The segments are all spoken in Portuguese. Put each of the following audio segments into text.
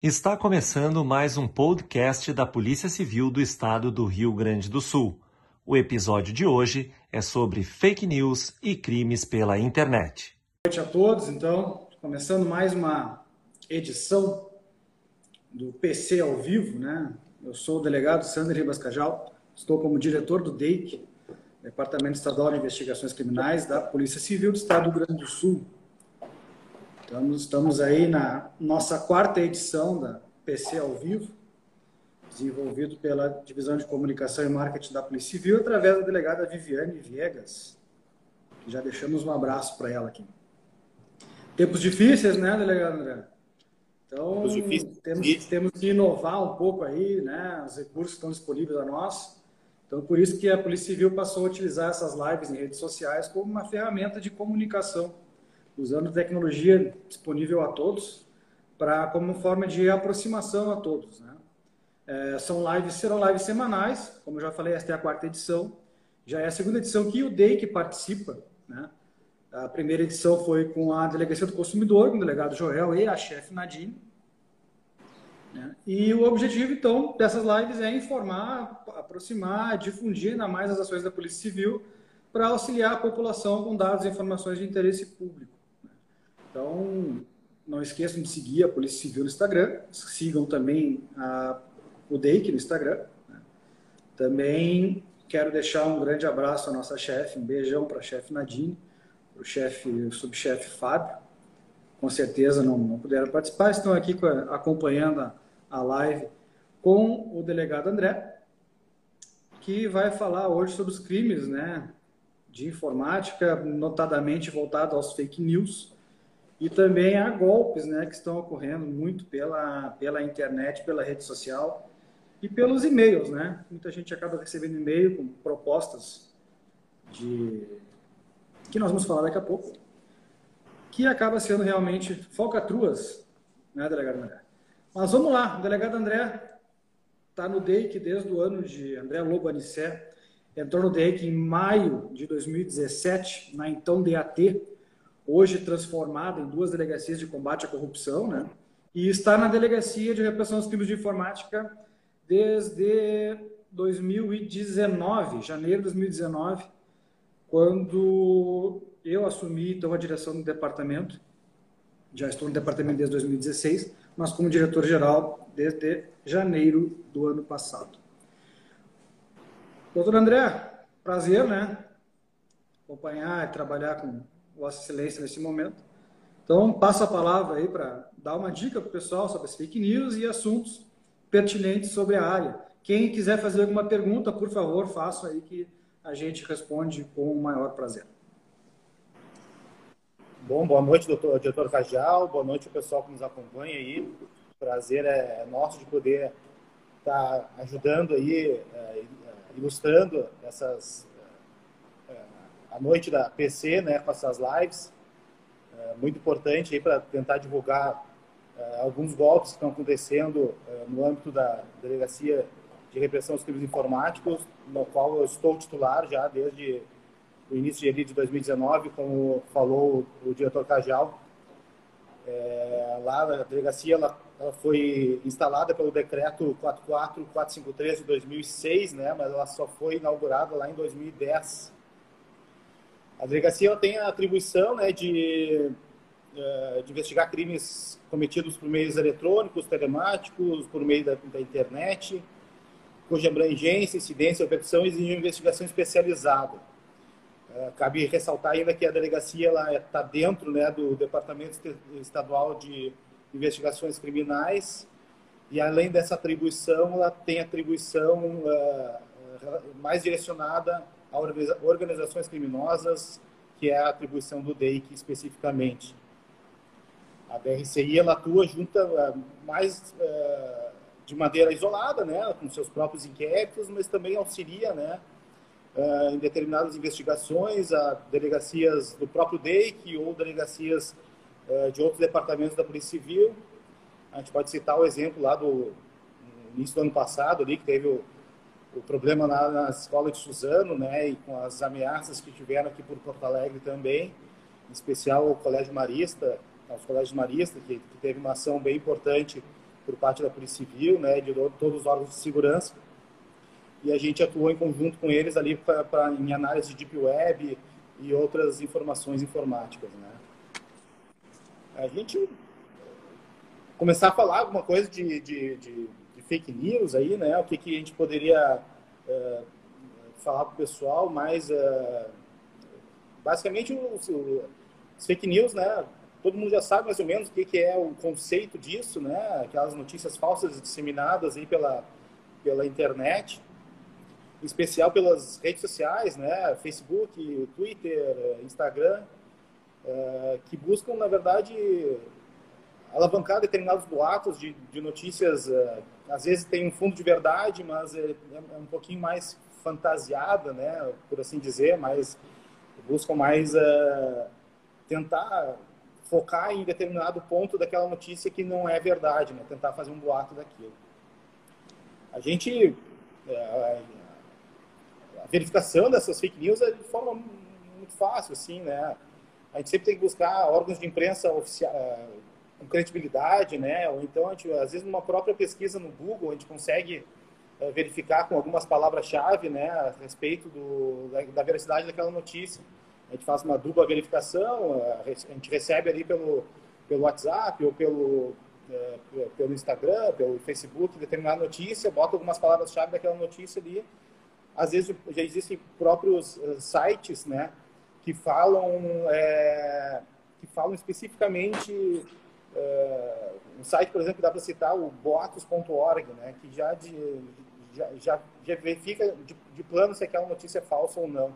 Está começando mais um podcast da Polícia Civil do Estado do Rio Grande do Sul. O episódio de hoje é sobre fake news e crimes pela internet. Boa noite a todos, então, começando mais uma edição do PC ao vivo, né? Eu sou o delegado Sandro Ribas Cajal, estou como diretor do DEIC, Departamento Estadual de Investigações Criminais da Polícia Civil do Estado do Rio Grande do Sul. Estamos, estamos aí na nossa quarta edição da PC ao vivo, desenvolvido pela Divisão de Comunicação e Marketing da Polícia Civil, através da delegada Viviane Viegas, já deixamos um abraço para ela aqui. Tempos difíceis, né, delegado André? Então, temos, temos que inovar um pouco aí, né? Os recursos estão disponíveis a nós. Então, por isso que a Polícia Civil passou a utilizar essas lives em redes sociais como uma ferramenta de comunicação usando tecnologia disponível a todos, para como forma de aproximação a todos. Né? É, são lives, serão lives semanais, como eu já falei, esta é a quarta edição. Já é a segunda edição que o DEI que participa. Né? A primeira edição foi com a Delegacia do Consumidor, com o delegado Joel e a chefe Nadine. Né? E o objetivo, então, dessas lives é informar, aproximar, difundir ainda mais as ações da Polícia Civil para auxiliar a população com dados e informações de interesse público. Então, não esqueçam de seguir a Polícia Civil no Instagram. Sigam também a, o DEIC no Instagram. Né? Também quero deixar um grande abraço à nossa chefe, um beijão para a chefe Nadine, para o chefe, subchefe Fábio. Com certeza não, não puderam participar, estão aqui acompanhando a, a live com o delegado André, que vai falar hoje sobre os crimes né, de informática, notadamente voltado aos fake news e também há golpes né, que estão ocorrendo muito pela, pela internet, pela rede social e pelos e-mails. Né? Muita gente acaba recebendo e-mail com propostas de que nós vamos falar daqui a pouco, que acaba sendo realmente falcatruas, né, delegado André? Mas vamos lá, o delegado André está no DEIC desde o ano de André Lobo Anissé, entrou no DEIC em maio de 2017, na então DAT, hoje transformada em duas delegacias de combate à corrupção, né? E está na delegacia de repressão aos crimes de informática desde 2019, janeiro de 2019, quando eu assumi então a direção do departamento. Já estou no departamento desde 2016, mas como diretor geral desde janeiro do ano passado. Doutor André, prazer, né? Acompanhar e trabalhar com Vossa Excelência nesse momento. Então, passo a palavra aí para dar uma dica para o pessoal sobre as fake news e assuntos pertinentes sobre a área. Quem quiser fazer alguma pergunta, por favor, faça aí que a gente responde com o maior prazer. Bom, boa noite, doutor, doutor Cajal, boa noite, pessoal que nos acompanha aí. Prazer é nosso de poder estar tá ajudando aí, é, ilustrando essas a noite da PC, né, com essas lives, é, muito importante aí para tentar divulgar é, alguns golpes que estão acontecendo é, no âmbito da Delegacia de Repressão aos Crimes Informáticos, no qual eu estou titular já desde o início de 2019, como falou o diretor Cajal. É, lá a delegacia ela, ela, foi instalada pelo decreto 44453 de 2006, né, mas ela só foi inaugurada lá em 2010. A delegacia tem a atribuição né, de, eh, de investigar crimes cometidos por meios eletrônicos, telemáticos, por meio da, da internet, cuja abrangência, incidência e operação exige investigação especializada. Uh, cabe ressaltar ainda que a delegacia está dentro né, do Departamento Estadual de Investigações Criminais e, além dessa atribuição, ela tem atribuição uh, mais direcionada a organizações criminosas, que é a atribuição do DEIC especificamente. A DRCI ela atua junto eh, mais uh, de maneira isolada, né, com seus próprios inquéritos, mas também auxilia, né, uh, em determinadas investigações, a delegacias do próprio DEIC ou delegacias de outros departamentos da Polícia Civil. A gente pode citar o exemplo lá do início do ano passado, ali que teve o o problema na, na, escola de Suzano, né, e com as ameaças que tiveram aqui por Porto Alegre também, em especial o Colégio Marista, os colégios maristas, que, que, teve uma ação bem importante por parte da Polícia Civil, né, de todos os órgãos de segurança. E a gente atuou em conjunto com eles ali para em análise de Deep Web e outras informações informáticas, né. A gente começar a falar alguma coisa de, de, de fake news aí, né, o que, que a gente poderia uh, falar para o pessoal, mas uh, basicamente os, fake news, né, todo mundo já sabe mais ou menos o que, que é o conceito disso, né? Aquelas notícias falsas disseminadas aí pela, pela internet, em especial pelas redes sociais, né? Facebook, Twitter, Instagram, é, que buscam, na verdade, alavancar determinados boatos de, de notícias, é, às vezes tem um fundo de verdade, mas é, é, um pouquinho mais fantasiada, né? Por assim dizer, mas buscam mais tentar focar em determinado ponto daquela notícia que não é verdade, né? tentar fazer um boato daquilo. A gente, é, a verificação dessas fake news é de forma muito fácil, assim, né? A gente sempre tem que buscar órgãos de imprensa oficial, com credibilidade, né? Ou então, gente, às vezes, numa própria pesquisa no Google, a gente consegue é, verificar com algumas palavras-chave, né, a respeito do, da, da veracidade daquela notícia a gente faz uma dupla verificação, a gente recebe ali pelo, pelo WhatsApp ou pelo, é, pelo Instagram, pelo Facebook, determinada notícia, bota algumas palavras-chave daquela notícia ali. Às vezes já existem próprios sites, né, que falam, é, que falam especificamente, uh, um site, por exemplo, que dá para citar, o boatos.org, né, que já, de, já, já, já verifica de, de plano se aquela notícia é falsa ou não.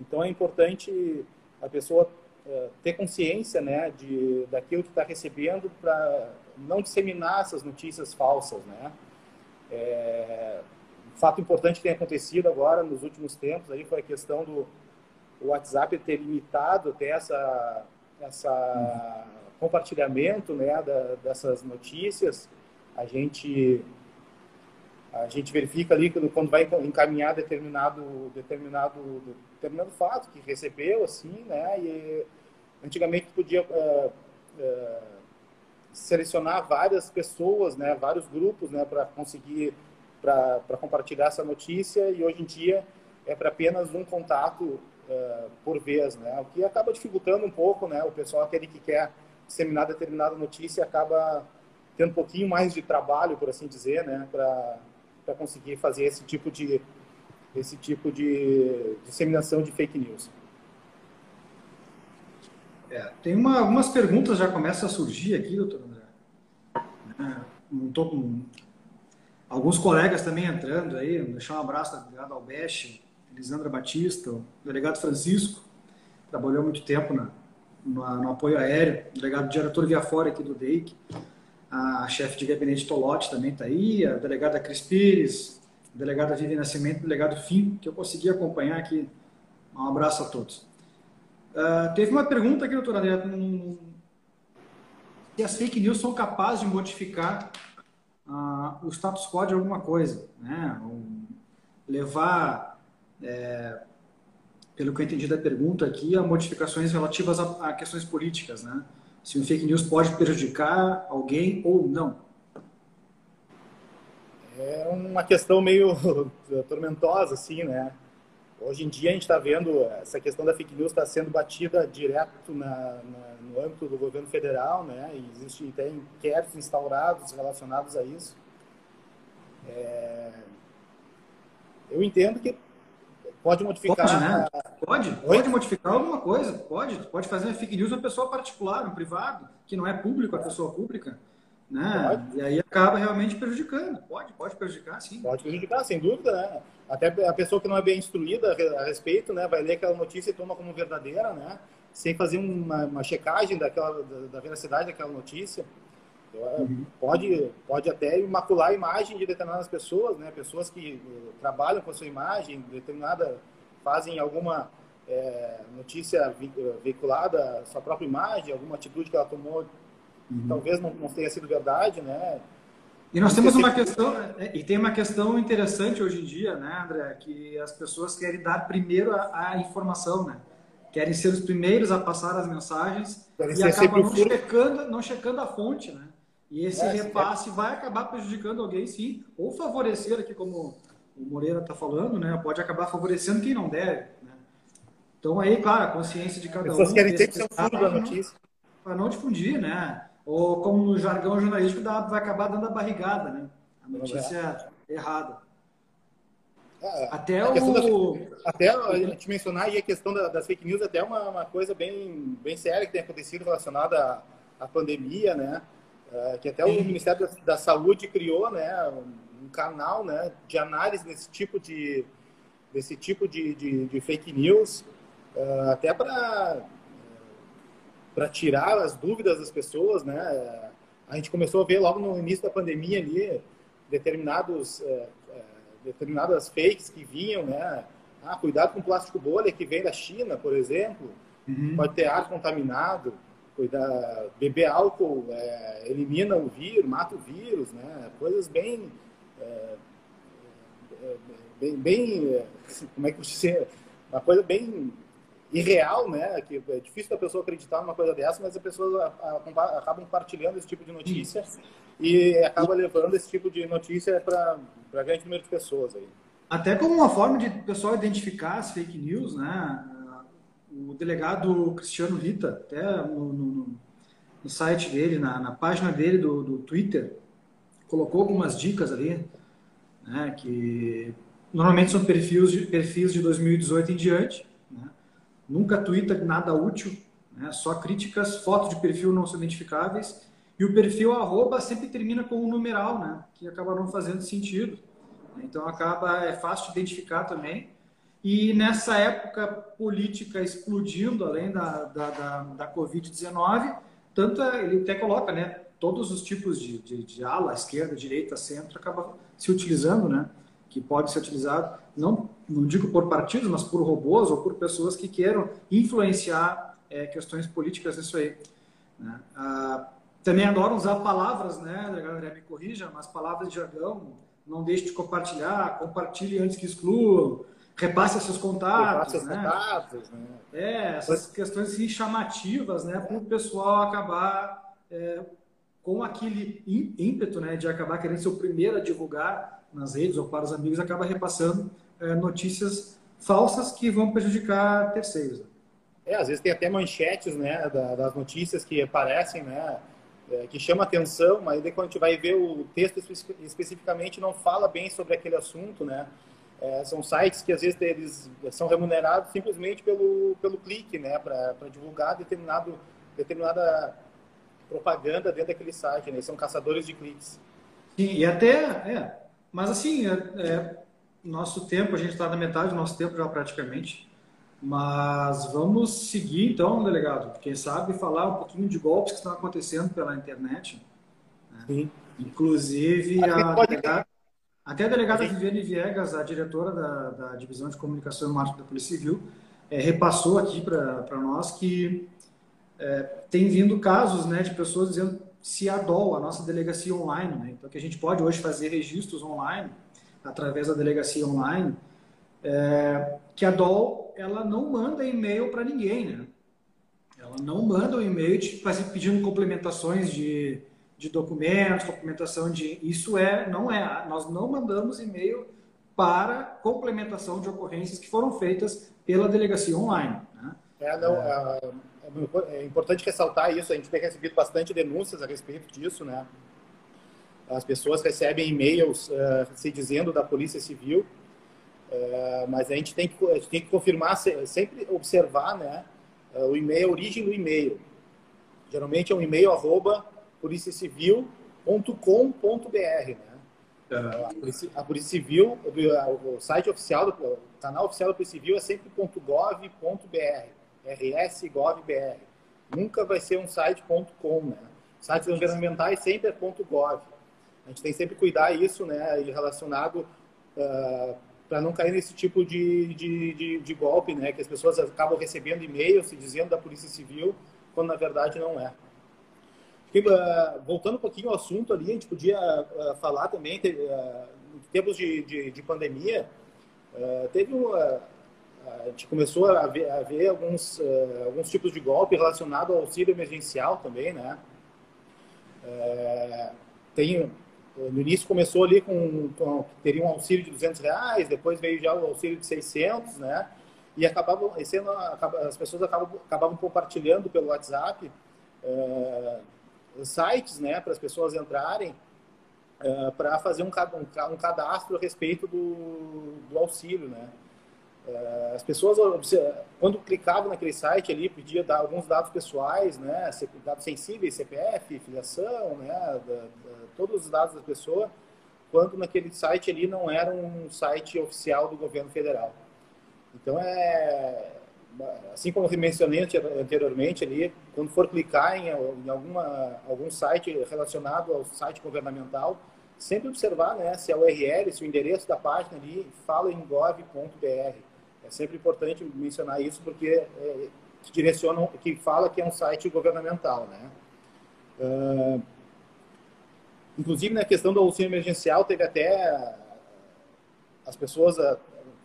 Então é importante a pessoa é, ter consciência né, de, daquilo que está recebendo para não disseminar essas notícias falsas. Né? É, um fato importante que tem acontecido agora nos últimos tempos aí foi a questão do WhatsApp ter limitado até essa, essa compartilhamento né, da, dessas notícias. A gente a gente verifica ali quando vai encaminhar determinado determinado determinado fato que recebeu assim né e antigamente podia uh, uh, selecionar várias pessoas né vários grupos né para conseguir para compartilhar essa notícia e hoje em dia é para apenas um contato uh, por vez né o que acaba dificultando um pouco né o pessoal aquele que quer disseminar determinada notícia acaba tendo um pouquinho mais de trabalho por assim dizer né para conseguir fazer esse tipo de esse tipo de disseminação de fake news. É, tem uma, algumas perguntas já começam a surgir aqui, doutor André. É, tô com alguns colegas também entrando aí, deixar um abraço da delegada Albeste, Elisandra Batista, o delegado Francisco, trabalhou muito tempo na, no, no apoio aéreo, delegado diretor via fora aqui do DEIC, a chefe de gabinete Tolotti também está aí, a delegada Cris Pires, a delegada Vivi Nascimento, o delegado Fim, que eu consegui acompanhar aqui. Um abraço a todos. Uh, teve uma pergunta aqui, doutora André, se as fake news são capazes de modificar uh, o status quo de alguma coisa, né? Levar, é, pelo que eu entendi da pergunta aqui, a modificações relativas a, a questões políticas, né? se o fake news pode prejudicar alguém ou não. É uma questão meio tormentosa, assim, né? Hoje em dia a gente está vendo essa questão da fake news está sendo batida direto na, na, no âmbito do governo federal, né? E existem até inquéritos instaurados relacionados a isso. É... Eu entendo que Pode modificar. Pode, né? Pode, pode modificar alguma coisa. Pode, pode fazer uma fake news uma pessoa particular, um privado, que não é público, a pessoa pública. Né? Pode. E aí acaba realmente prejudicando. Pode, pode prejudicar, sim. Pode prejudicar, sem dúvida, né? Até a pessoa que não é bem instruída a respeito, né, vai ler aquela notícia e toma como verdadeira, né? Sem fazer uma, uma checagem daquela, da, da veracidade daquela notícia. Uhum. Pode, pode até macular a imagem de determinadas pessoas, né? Pessoas que eh, trabalham com a sua imagem, determinada, fazem alguma é, notícia veiculada, sua própria imagem, alguma atitude que ela tomou, uhum. talvez não, não tenha sido verdade, né? E nós temos uma questão, é, e tem uma questão interessante hoje em dia, né, André, que as pessoas querem dar primeiro a, a informação, né? Querem ser os primeiros a passar as mensagens Deve e acabam não checando, não checando a fonte, né? E esse é, repasse é. vai acabar prejudicando alguém, sim, ou favorecer aqui, como o Moreira está falando, né? Pode acabar favorecendo quem não deve. Né? Então aí, claro, a consciência de cada As um. Pessoas querem ter que ser o furo da notícia. Para não difundir, né? Ou como no jargão jornalístico, vai acabar dando a barrigada, né? A notícia errada. É, até o... Até a gente mencionar aí a questão das fake news, até uma, uma coisa bem, bem séria que tem acontecido relacionada à, à pandemia, né? É, que até o Ministério da, da, Saúde criou, né? Um canal, né? De análise desse tipo de, desse tipo de, de, de fake news, uh, até para para tirar as dúvidas das pessoas, né? A gente começou a ver logo no início da pandemia ali determinados uh, determinadas fakes que vinham, né? Ah, cuidado com plástico bolha que vem da China, por exemplo. Uhum. Pode ter ar contaminado. Cuidar, beber álcool é, elimina o vírus, mata o vírus, né? Coisas bem, é, é bem, bem, como é que eu dizer, uma coisa bem irreal, né? Que é difícil da pessoa acreditar numa coisa dessa, mas as pessoas acabam compartilhando esse tipo de notícia e acaba levando esse tipo de notícia para grande número de pessoas aí. Até como uma forma de o pessoal identificar as fake news, né? O delegado Cristiano Rita, até no, no, no site dele, na, na página dele do, do Twitter, colocou algumas dicas ali, né? Que normalmente são perfis de, perfis de 2018 em diante, né? Nunca twitta nada útil, né? só críticas, fotos de perfil não são identificáveis e o perfil arroba sempre termina com um numeral, né? Que acaba não fazendo sentido. Então acaba, é fácil de identificar também. E nessa época política explodindo, além da, da, da, da Covid-19, tanto ele até coloca, né? Todos os tipos de, de, de ala, esquerda, direita, centro, acaba se utilizando, né? Que pode ser utilizado, não, não digo por partidos, mas por robôs ou por pessoas que queiram influenciar é, questões políticas nisso aí. Né? Ah, também adoram usar palavras, né? A galera me corrija, mas palavras de jargão. Não deixe de compartilhar, compartilhe antes que excluam, repasse seus contatos, repasse né? contatos, né? É, essas questões assim, chamativas, né? Para o pessoal acabar é, com aquele ímpeto, né? De acabar querendo ser o primeiro a divulgar nas redes ou para os amigos, acaba repassando é, notícias falsas que vão prejudicar terceiros. É, às vezes tem até manchetes, né, das notícias que aparecem, né, é, que chama atenção, mas quando a gente vai ver o texto especificamente não fala bem sobre aquele assunto, né? É, são sites que às vezes eles são remunerados simplesmente pelo, pelo clique, né? Para divulgar determinado, determinada propaganda dentro daquele site, né? São caçadores de cliques. Sim, e até, é, mas assim, é, é nosso tempo, a gente está na metade do nosso tempo já praticamente. Mas vamos seguir então, delegado. Quem sabe falar um pouquinho de golpes que estão acontecendo pela internet. Né? Sim. Inclusive, a, delegada, até a delegada Viviane Viegas, a diretora da, da Divisão de Comunicação e Marketing da Polícia Civil, é, repassou aqui para nós que é, tem vindo casos né, de pessoas dizendo se a DOL, a nossa delegacia online, né? então que a gente pode hoje fazer registros online através da delegacia online, é, que a DOL ela não manda e-mail para ninguém, né? Ela não manda o um e-mail pedindo complementações de, de documentos, complementação de. Isso é, não é. Nós não mandamos e-mail para complementação de ocorrências que foram feitas pela delegacia online. Né? É, não, é, é, é importante ressaltar isso. A gente tem recebido bastante denúncias a respeito disso, né? As pessoas recebem e-mails uh, se dizendo da Polícia Civil é, mas a gente tem que, gente tem que confirmar, sempre observar né, é, o e-mail, a origem do e-mail. Geralmente é um e-mail arroba policiacivil.com.br. Né? Uhum. A, Polícia, a Polícia Civil, o site oficial, o canal oficial da Polícia Civil é sempre .gov.br, rs.gov.br. Nunca vai ser um site .com, né? Sites governamentais sempre é .gov. A gente tem sempre que cuidar isso, né, relacionado uh, para não cair nesse tipo de, de, de, de, golpe, né? Que as pessoas acabam recebendo e-mails se dizendo da Polícia Civil, quando na verdade não é. Uh, voltando um pouquinho ao assunto ali, a gente podia uh, falar também, uh, em tempos de, de, de pandemia, teve uma, a gente começou a ver, a ver alguns, alguns tipos de golpe relacionado ao auxílio emergencial também, né? Tem, no início começou ali com, com, teria um auxílio de 200 reais, depois veio já o auxílio de 600, né? E acabavam, ano, as pessoas acabavam, acabavam compartilhando pelo WhatsApp é, sites, né, para as pessoas entrarem é, para fazer um, um, cadastro a respeito do, do auxílio, né? É, as pessoas, quando clicavam naquele site ali, pedia dar alguns dados pessoais, né, dados sensíveis, CPF, filiação, né, da, da, todos os dados da pessoa, quando naquele site ali não era um site oficial do governo federal. Então é assim como eu mencionei anteriormente ali, quando for clicar em, em alguma algum site relacionado ao site governamental, sempre observar, né, se é o URL, se o endereço da página ali fala em gov.br é sempre importante mencionar isso porque é, que direcionam, que fala que é um site governamental, né? Uh, inclusive na questão do auxílio emergencial teve até as pessoas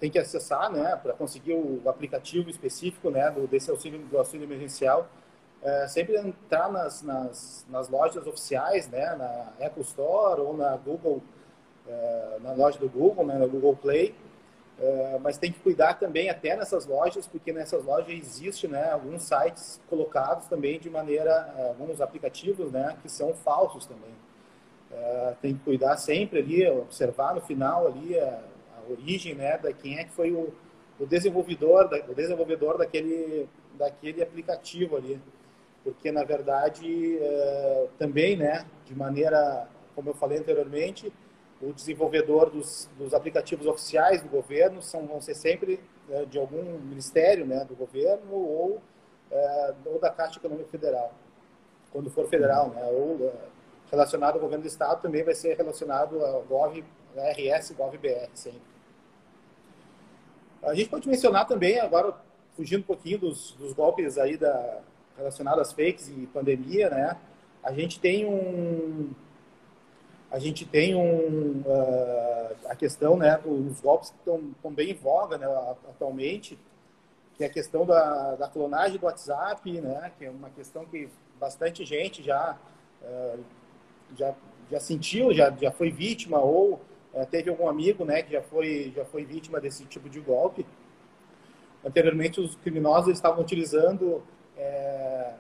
têm que acessar, né, para conseguir o aplicativo específico, né, do, desse auxílio do auxílio emergencial. Uh, sempre entrar nas, nas, nas, lojas oficiais, né, na Apple Store ou na Google, uh, na loja do Google, né, no Google Play, Uh, mas tem que cuidar também até nessas lojas, porque nessas lojas existe né, alguns sites colocados também de maneira, uh, alguns aplicativos né, que são falsos também. Uh, tem que cuidar sempre ali, observar no final ali a origem né, da quem é que foi o, o desenvolvedor, da, o desenvolvedor daquele, daquele aplicativo ali. Porque, na verdade, também, né, de maneira, como eu falei anteriormente, o desenvolvedor dos, dos, aplicativos oficiais do governo são, vão ser sempre é, de algum ministério né, do governo ou, é, ou da Caixa Econômica Federal, quando for federal, né, ou é, relacionado ao governo do Estado também vai ser relacionado ao Gov, RS GovBR sempre. A gente pode mencionar também, agora fugindo um pouquinho dos, dos golpes aí da, relacionados às fakes e pandemia, né, a gente tem um, a gente tem um, uh, a questão né, dos golpes que estão, estão bem em voga né, atualmente, que é a questão da, da, clonagem do WhatsApp, né, que é uma questão que bastante gente já, uh, já, já sentiu, já, já foi vítima ou uh, teve algum amigo né, que já foi, já foi vítima desse tipo de golpe. Anteriormente, os criminosos estavam utilizando é,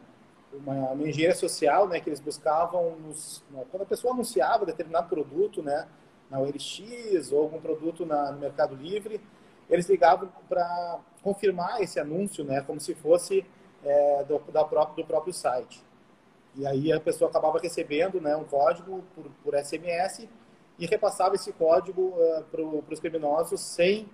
uma, uma engenharia social, né, que eles buscavam nos, quando a pessoa anunciava determinado produto, né, na OLX ou algum produto na, no Mercado Livre, eles ligavam para confirmar esse anúncio, né, como se fosse é, do, da próprio, do próprio site. E aí a pessoa acabava recebendo, né, um código por, por SMS e repassava esse código uh, para os criminosos sem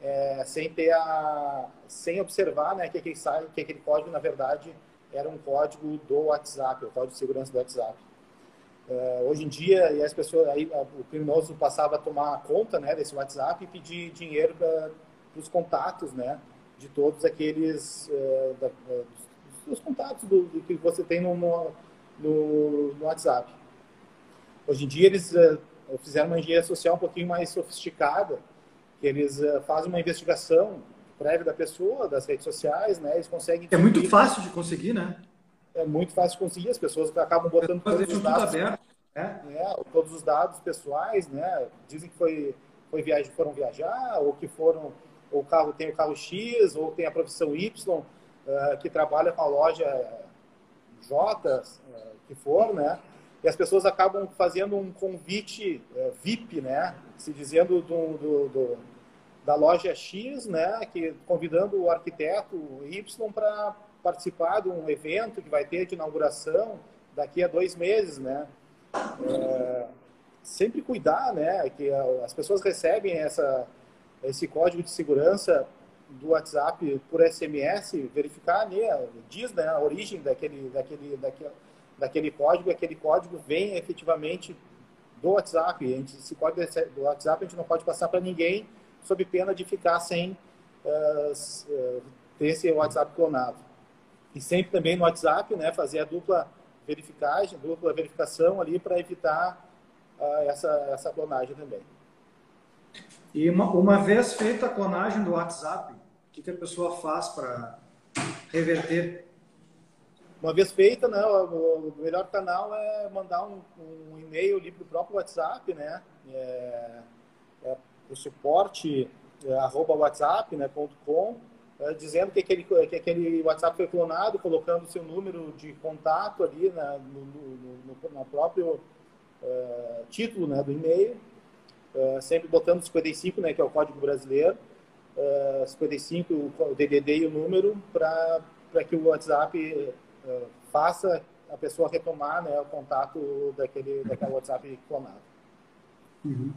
é, sem ter a sem observar, né, que aquele que aquele código na verdade era um código do WhatsApp, o código de segurança do WhatsApp. Uh, hoje em dia, e as pessoas, aí, o criminoso passava a tomar conta né, desse WhatsApp e pedir dinheiro para os contatos né, de todos aqueles uh, da, dos contatos do, do, que você tem no, no, no, WhatsApp. Hoje em dia, eles fizeram uma engenharia social um pouquinho mais sofisticada, que eles fazem uma investigação prévia da pessoa, das redes sociais, né? Eles conseguem. É muito fácil de conseguir, né? É muito fácil de conseguir. As pessoas acabam botando todos os dados. Aberto, né? É, todos os dados pessoais, né? Dizem que foi, foi viagem, foram viajar, ou que foram. O carro tem o carro X, ou tem a profissão Y, uh, que trabalha com a loja J, uh, que for, né? E as pessoas acabam fazendo um convite uh, VIP, né? Se dizendo do, do, do da loja X, né, que convidando o arquiteto Y para participar de um evento que vai ter de inauguração daqui a dois meses, né? É, sempre cuidar, né, que as pessoas recebem essa esse código de segurança do WhatsApp por SMS, verificar, né, diz né, a origem daquele, daquele, daquele, daquele código, aquele código vem efetivamente do WhatsApp. A gente, esse código do WhatsApp a gente não pode passar para ninguém sob pena de ficar sem uh, ter esse WhatsApp clonado. E sempre também no WhatsApp, né, fazer a dupla verificagem, dupla verificação ali para evitar uh, essa, essa clonagem também. E uma, uma vez feita a clonagem do WhatsApp, o que, que a pessoa faz para reverter? Uma vez feita, né, o, melhor canal é mandar um, um e-mail ali para o próprio WhatsApp, né? É, é o suporte é, arroba whatsapp, né, ponto com, é, dizendo que aquele, que aquele WhatsApp foi clonado, colocando o seu número de contato ali né, no, no, no, no próprio é, título né, do e-mail, é, sempre botando 55, né, que é o código brasileiro, 55, o DDD e o número, para que o WhatsApp faça a pessoa retomar né, o contato daquele, daquele WhatsApp clonado. Uhum.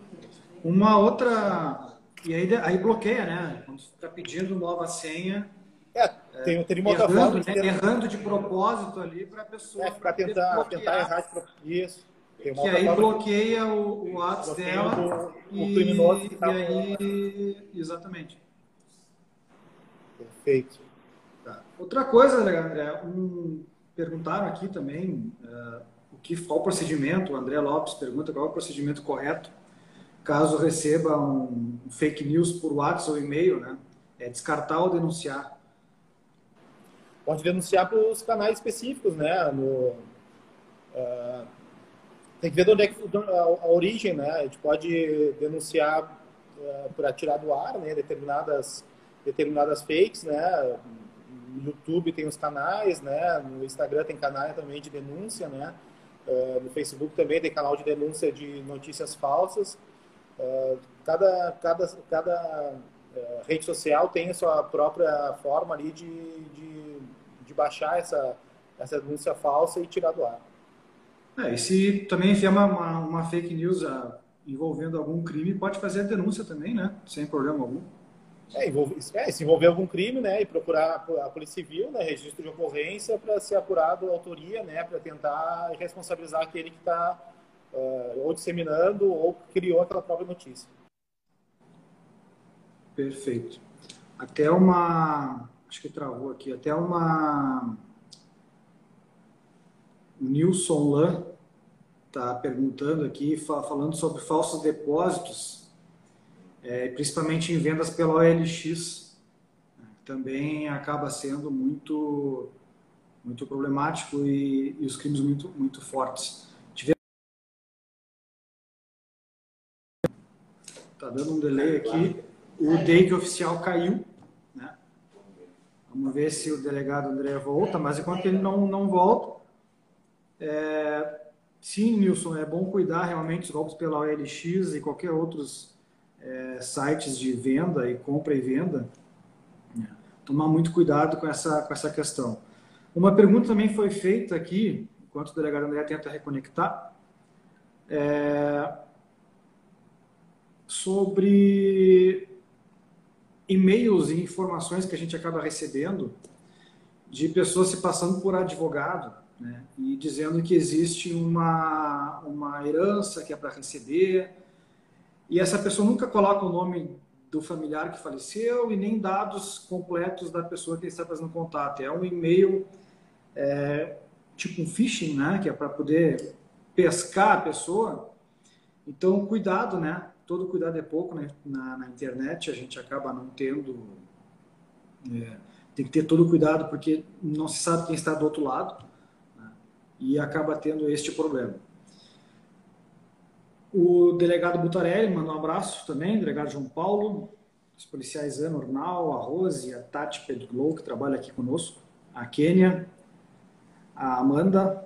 Uma outra. E aí, aí bloqueia, né? Quando você está pedindo nova senha. É, tem, tem uma errando, outra forma. Né? Errando de propósito ali para a pessoa. É, para tentar, tentar errar de Isso. que aí bloqueia o, o ato dela. O, e, o criminoso que tá e aí, Exatamente. Perfeito. Outra coisa, André, um, perguntaram aqui também uh, o que, qual o procedimento, o André Lopes pergunta qual é o procedimento correto caso receba um fake news por WhatsApp ou e-mail, né? É descartar ou denunciar? Pode denunciar para os canais específicos, né? No, uh, tem que ver de onde é que, a, origem, né? A gente pode denunciar uh, para tirar do ar, né? Determinadas, determinadas fakes, né? No YouTube tem os canais, né? No Instagram tem canais também de denúncia, né? Uh, no Facebook também tem canal de denúncia de notícias falsas. Ah, cada, cada, cada uh, rede social tem a sua própria forma ali de, de, de, baixar essa, essa denúncia falsa e tirar do ar. É, e se também enviar uma, uma, uma fake news uh, envolvendo algum crime, pode fazer a denúncia também, né? Sem problema algum. É, envolve, é, se envolver algum crime, né, e procurar a Polícia Civil, né, registro de ocorrência para ser apurado a autoria, né, para tentar responsabilizar aquele que está uh, ou disseminando ou criou aquela própria notícia. Perfeito. Até uma. Acho que travou aqui. Até uma. O Nilson Lan está perguntando aqui, falando sobre falsos depósitos, é, principalmente em vendas pela OLX. Também acaba sendo muito, muito problemático e, e os crimes muito, muito fortes. Tá dando um delay aqui. O take oficial caiu. Né? Vamos ver se o delegado André volta, mas enquanto ele não, não volta, é... sim, Nilson, é bom cuidar realmente dos golpes pela OLX e qualquer outros é, sites de venda e compra e venda. Né? Tomar muito cuidado com essa, com essa questão. Uma pergunta também foi feita aqui, enquanto o delegado André tenta reconectar. É, sobre e-mails e informações que a gente acaba recebendo de pessoas se passando por advogado né, e dizendo que existe uma, uma herança que é para receber e essa pessoa nunca coloca o nome do familiar que faleceu e nem dados completos da pessoa que está fazendo contato. É um e-mail é, tipo um phishing, né, que é para poder pescar a pessoa. Então, cuidado, né? todo cuidado é pouco né? na, na internet, a gente acaba não tendo. É, tem que ter todo cuidado porque não se sabe quem está do outro lado né? e acaba tendo este problema. O delegado Butarelli mandou um abraço também, delegado João Paulo, os policiais Ana Ornal, a Rose, a Tati Pedro que trabalha aqui conosco, a Kênia, a Amanda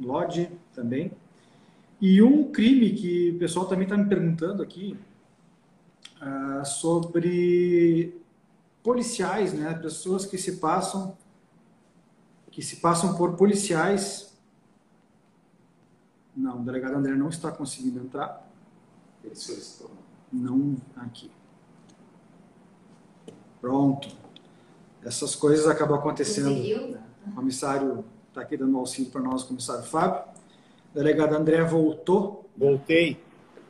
Lodge também, e um crime que o pessoal também está me perguntando aqui uh, sobre policiais, né? Pessoas que se passam que se passam por policiais. Não, o delegado André não está conseguindo entrar. Ele solicitou. Não aqui. Pronto. Essas coisas acabam acontecendo. O comissário está aqui dando auxílio para nós, o comissário Fábio. O delegado André voltou. Voltei.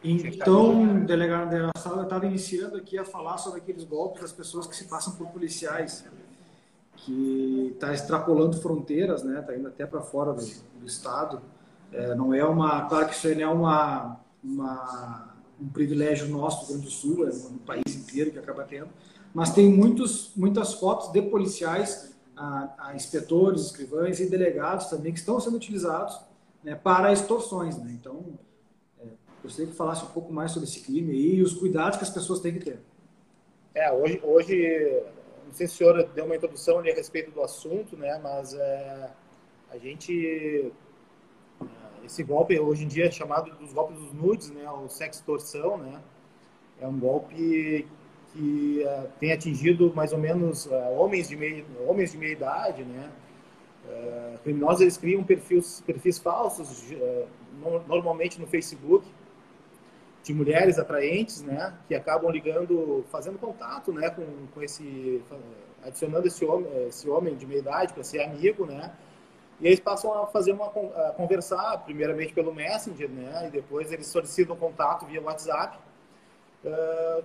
Então, o delegado André Sala estava iniciando aqui a falar sobre aqueles golpes das pessoas que se passam por policiais, que está extrapolando fronteiras, né? Está indo até para fora do, do estado. É, não é uma, claro que isso não é uma, uma um privilégio nosso do Rio Grande do Sul, é um país inteiro que acaba tendo, mas tem muitos, muitas fotos de policiais a, a inspetores, escrivães e delegados também que estão sendo utilizados né, para extorsões. Né? Então, é, gostaria que falasse um pouco mais sobre esse crime e os cuidados que as pessoas têm que ter. É, hoje, hoje não sei se o senhor deu uma introdução ali a respeito do assunto, né, mas é, a gente esse golpe hoje em dia é chamado dos golpes dos nudes, né, o sextorção, né, é um golpe que uh, tem atingido mais ou menos uh, homens de meia homens de meia idade, né? Uh, criminosos eles criam perfis perfis falsos, normalmente no Facebook, de mulheres atraentes, né? Que acabam ligando, fazendo contato, né? Com, com esse adicionando esse homem esse homem de meia idade para ser amigo, né? E eles passam a fazer uma a conversar primeiramente pelo Messenger, né? E depois eles solicitam contato via WhatsApp. Uh,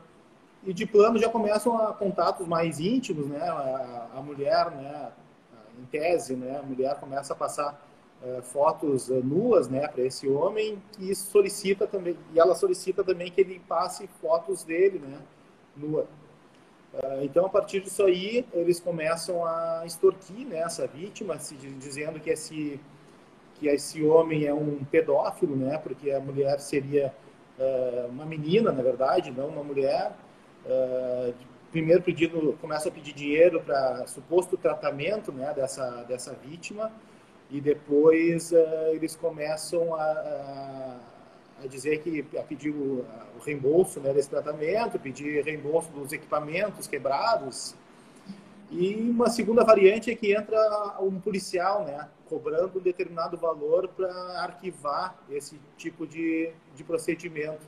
e de plano já começam a contatos mais íntimos, né? A, a mulher, né? Em tese, né? A mulher começa a passar uh, fotos uh, nuas, né? Para esse homem e solicita também e ela solicita também que ele passe fotos dele, né? Nua. Uh, então a partir disso aí eles começam a extorquir né, essa vítima, se, dizendo que esse que esse homem é um pedófilo, né? Porque a mulher seria uma menina, na verdade, não uma mulher Uh, primeiro pedindo, começa a pedir dinheiro para suposto tratamento né, dessa, dessa vítima e depois uh, eles começam a, a, a, dizer que a pedir o, o reembolso né, desse tratamento, pedir reembolso dos equipamentos quebrados e uma segunda variante é que entra um policial, né, cobrando um determinado valor para arquivar esse tipo de, de procedimento.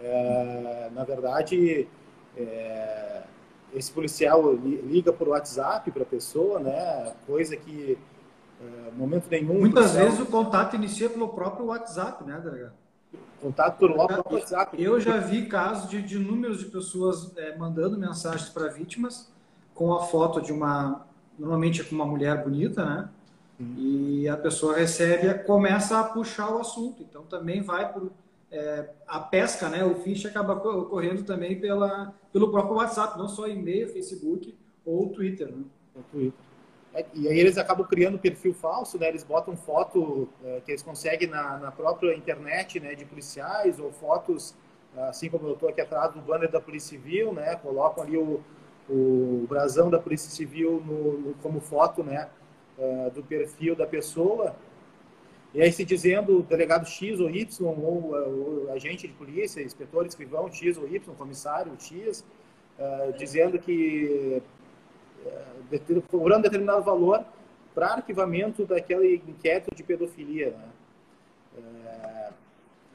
É, na verdade, é, esse policial liga por WhatsApp para a pessoa, né? Coisa que, é, momento nenhum. Muitas vezes o contato inicia pelo próprio WhatsApp, né, delegado? Contato pelo próprio WhatsApp. Eu já vi casos de, de números de pessoas é, mandando mensagens para vítimas com a foto de uma, normalmente com uma mulher bonita, né? Hum. E a pessoa recebe, começa a puxar o assunto. Então também vai por é, a pesca, né, o fish acaba ocorrendo também pela, pelo próprio WhatsApp, não só e-mail, Facebook ou Twitter. Né? O Twitter. É, e aí eles acabam criando perfil falso, né? Eles botam foto é, que eles conseguem na, na, própria internet, né, de policiais ou fotos, assim como eu estou aqui atrás do banner da Polícia Civil, né? Colocam ali o, o brasão da Polícia Civil no, no como foto, né, uh, do perfil da pessoa e aí se dizendo delegado X ou Y, ou, agente de polícia, inspetor, escrivão X ou Y, comissário X, uh, dizendo que cobrando determinado valor para arquivamento daquele inquérito de pedofilia. Né? É,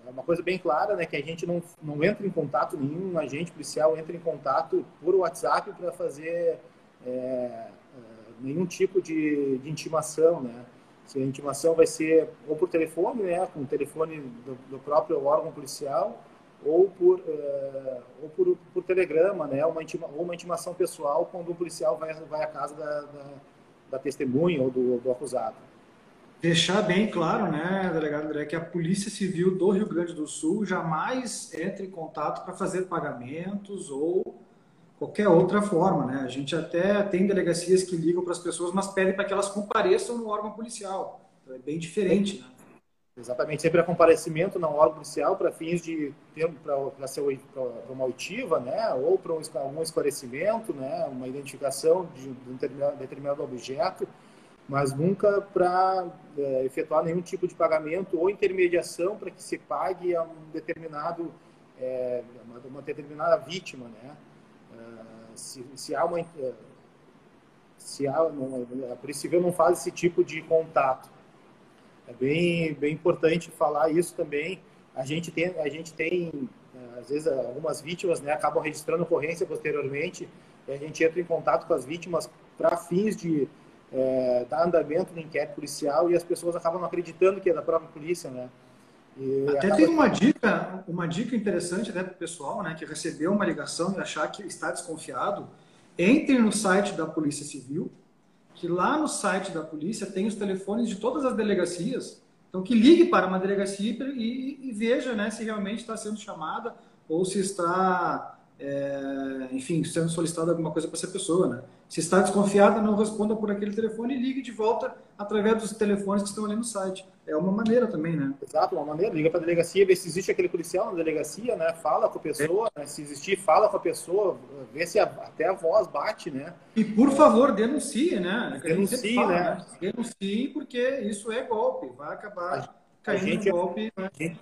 é uma coisa bem clara, né, que a gente não, não entra em contato, nenhum agente policial entra em contato por WhatsApp para fazer é, nenhum tipo de, de intimação, né? Se a intimação vai ser ou por telefone, né, com o telefone do, do próprio órgão policial, ou por, uh, ou por, por, telegrama, né, uma intima, ou uma intimação pessoal quando um policial vai, vai à casa da, da, da testemunha ou do, do, acusado. Deixar bem claro, né, delegado André, que a Polícia Civil do Rio Grande do Sul jamais entra em contato para fazer pagamentos ou qualquer outra forma, né? A gente até tem delegacias que ligam para as pessoas, mas pedem para que elas compareçam no órgão policial. Então, é bem diferente, né? Exatamente, sempre é comparecimento no órgão policial para fins de para ser uma oitiva, né, ou para um, algum esclarecimento, né, uma identificação de um determinado, determinado objeto, mas nunca para é, efetuar nenhum tipo de pagamento ou intermediação para que se pague a um determinado é, uma, uma determinada vítima, né se, se há uma se há a Polícia Civil não faz esse tipo de contato. É bem bem importante falar isso também. A gente tem a gente tem às vezes algumas vítimas né, acabam registrando ocorrência posteriormente e a gente entra em contato com as vítimas para fins de é, dar andamento no inquérito policial e as pessoas acabam acreditando que é da própria polícia, né? E Até acaba... tem uma dica, uma dica interessante né, para o pessoal né, que recebeu uma ligação e achar que está desconfiado. Entre no site da Polícia Civil, que lá no site da polícia tem os telefones de todas as delegacias. Então, que ligue para uma delegacia e, e, e veja né, se realmente está sendo chamada ou se está, é, enfim, sendo solicitada alguma coisa para essa pessoa. Né? Se está desconfiada, não responda por aquele telefone e ligue de volta através dos telefones que estão ali no site. É uma maneira também, né? Exato, uma maneira. Liga para a delegacia, vê se existe aquele policial na delegacia, né? Fala com a pessoa, é. né? se existir, fala com a pessoa, vê se a, até a voz bate, né? E por favor, denuncie, né? Denuncie, fala, né? né? Denuncie, porque isso é golpe, vai acabar a, caindo gente, no golpe. Né? A gente,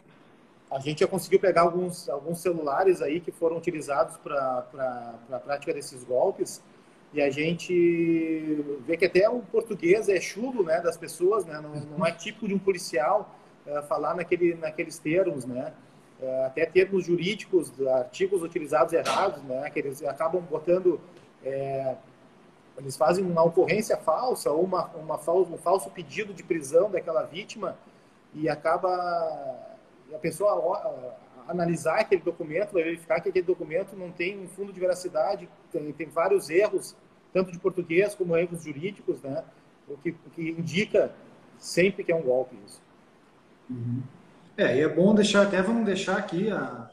a gente já conseguiu pegar alguns, alguns celulares aí que foram utilizados para a prática desses golpes. E a gente vê que até o português é chulo né, das pessoas, né, não, não é tipo de um policial é, falar naquele, naqueles termos, né, é, até termos jurídicos, artigos utilizados errados, né, que eles acabam botando, é, eles fazem uma ocorrência falsa ou uma, uma, um falso pedido de prisão daquela vítima e acaba a pessoa analisar aquele documento, verificar que aquele documento não tem um fundo de veracidade, tem, tem vários erros, tanto de português como erros jurídicos, né? O que, o que indica sempre que é um golpe isso. Uhum. É, e é bom deixar, até vamos deixar aqui, a,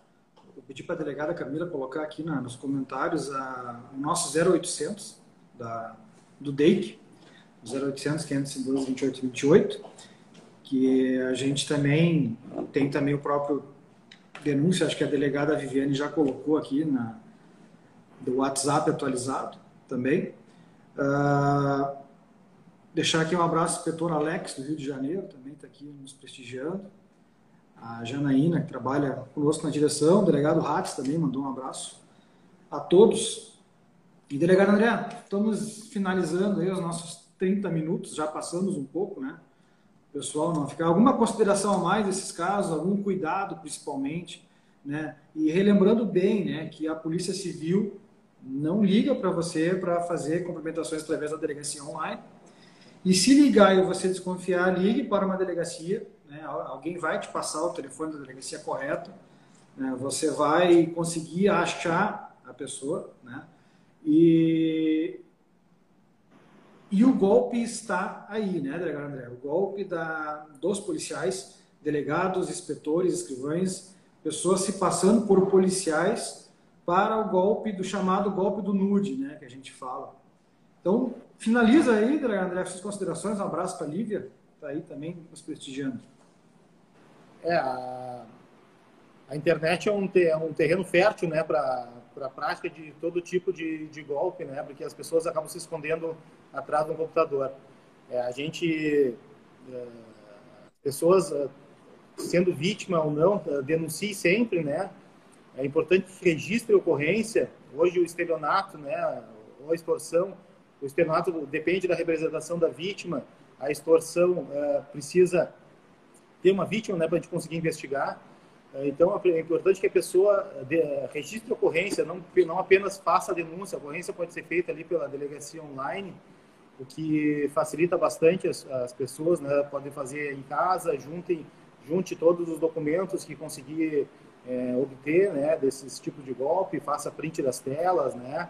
pedir para a delegada Camila colocar aqui na, nos comentários a, o nosso 0800 da, do DEIC, 0800 512 28 28, que a gente também tem também o próprio denúncia, acho que a delegada Viviane já colocou aqui na do WhatsApp atualizado também. Uh, deixar aqui um abraço para o inspetor Alex, do Rio de Janeiro, também está aqui nos prestigiando. A Janaína, que trabalha conosco na direção, o delegado Ratz também mandou um abraço a todos. E delegado André, estamos finalizando aí os nossos 30 minutos, já passamos um pouco, né? Pessoal não ficar. Alguma consideração a mais desses casos, algum cuidado principalmente, né? E relembrando bem, né, que a Polícia Civil não liga para você para fazer complementações através da delegacia online. E se ligar e você desconfiar, ligue para uma delegacia, né? Alguém vai te passar o telefone da delegacia correto, né? Você vai conseguir achar a pessoa, né? E e o golpe está aí, né, delegado André? O golpe da, dos policiais, delegados, inspetores, escrivães, pessoas se passando por policiais para o golpe do chamado golpe do nude, né, que a gente fala. Então, finaliza aí, delegado André, suas considerações. Um abraço para a Lívia, está aí também nos prestigiando. É, a, a internet é um, é um terreno fértil, né, para a prática de todo tipo de, de golpe, né? Porque as pessoas acabam se escondendo atrás do computador. É, a gente, é, pessoas é, sendo vítima ou não, é, denuncie sempre, né? É importante que registre a ocorrência. Hoje o estelionato, né? Ou a extorsão, o estelionato depende da representação da vítima. A extorsão é, precisa ter uma vítima, né? Para a gente conseguir investigar. Então, é importante que a pessoa registre a ocorrência, não, não apenas faça a denúncia. A ocorrência pode ser feita ali pela delegacia online, o que facilita bastante as, as pessoas, né? Podem fazer em casa, juntem, junte todos os documentos que conseguir é, obter, né? Desses tipos de golpe, faça print das telas, né?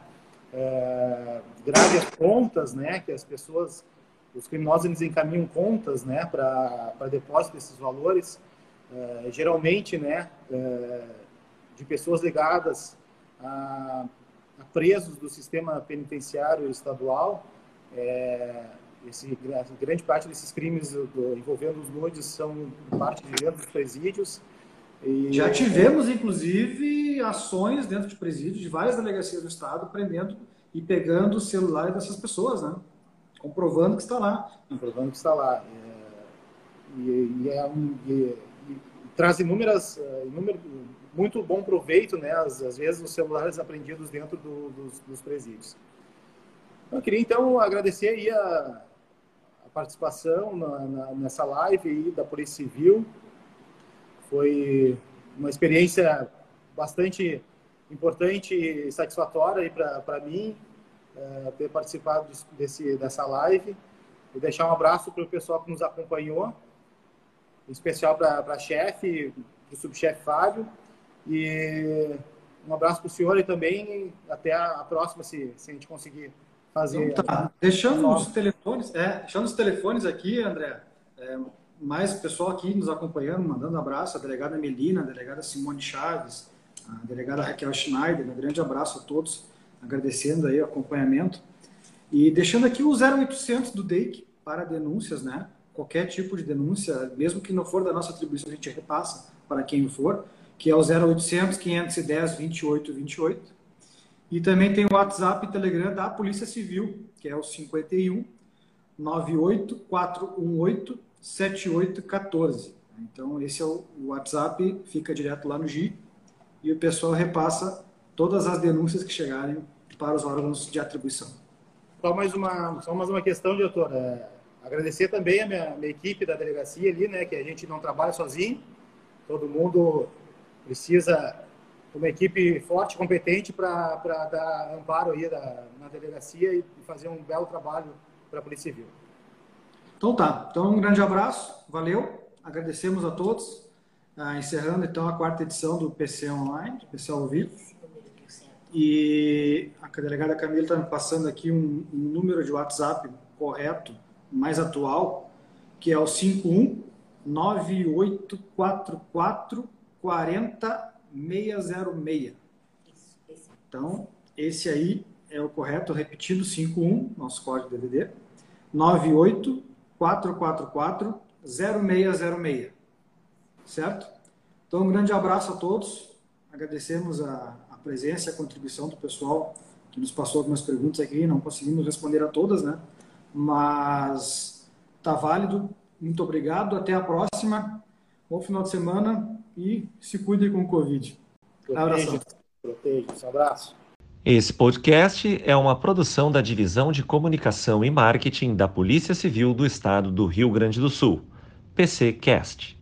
É, grave as contas, né? Que as pessoas, os criminosos, eles encaminham contas, né? Para depósito desses valores. É, geralmente, né, é, de pessoas ligadas a, a, presos do sistema penitenciário estadual. É, esse, grande parte desses crimes do, envolvendo os nudes são parte de dentro dos presídios. E... Já tivemos, inclusive, ações dentro de presídios de várias delegacias do Estado prendendo e pegando o celular dessas pessoas, né? comprovando que está lá. Comprovando que está lá. É, e, e, é um, e, traz inúmeras, inúmero, muito bom proveito, né? Às, às vezes os celulares aprendidos dentro do, dos, dos, presídios. Eu queria então agradecer aí a, a participação na, na, nessa live aí da Polícia Civil. Foi uma experiência bastante importante e satisfatória para mim é, ter participado desse, dessa live e deixar um abraço para o pessoal que nos acompanhou em especial para a chefe, para o subchefe Fábio. E um abraço para o senhor e também até a, próxima, se, se a gente conseguir fazer. Então, tá. Deixando os telefones, é, deixando os telefones aqui, André. É, mais pessoal aqui nos acompanhando, mandando abraço, a delegada Melina, a delegada Simone Chaves, a delegada Raquel Schneider, um grande abraço a todos, agradecendo aí o acompanhamento. E deixando aqui o 0800 do DEIC para denúncias, né? Qualquer tipo de denúncia, mesmo que não for da nossa atribuição, a gente repassa para quem for, que é o 0800 510 2828. E também tem o WhatsApp e Telegram da Polícia Civil, que é o 51 98 418 7814. Então, esse é o WhatsApp, fica direto lá no GI e o pessoal repassa todas as denúncias que chegarem para os órgãos de atribuição. Só mais uma, só mais uma questão, doutor. É, agradecer também a minha, minha, equipe da delegacia ali, né, que a gente não trabalha sozinho. Todo mundo precisa uma equipe forte, competente para dar amparo aí da, na delegacia e fazer um belo trabalho para a Polícia Civil. Então tá. Então um grande abraço, valeu. Agradecemos a todos. Ah, encerrando então a quarta edição do PC Online, do PC ao vivo. E a delegada Camila está me passando aqui um, um, número de WhatsApp correto, mais atual, que é o 51 9844 40606. Então, esse aí é o correto, repetindo 51, nosso código DVD, 98444 0606. Certo? Então, um grande abraço a todos. Agradecemos a, presença e a contribuição do pessoal que nos passou algumas perguntas aqui, não conseguimos responder a todas, né? Mas tá válido. Muito obrigado. Até a próxima. Bom final de semana e se cuidem com o Covid. Proteja, proteja. Um abraço. Esse podcast é uma produção da Divisão de Comunicação e Marketing da Polícia Civil do Estado do Rio Grande do Sul, PCcast.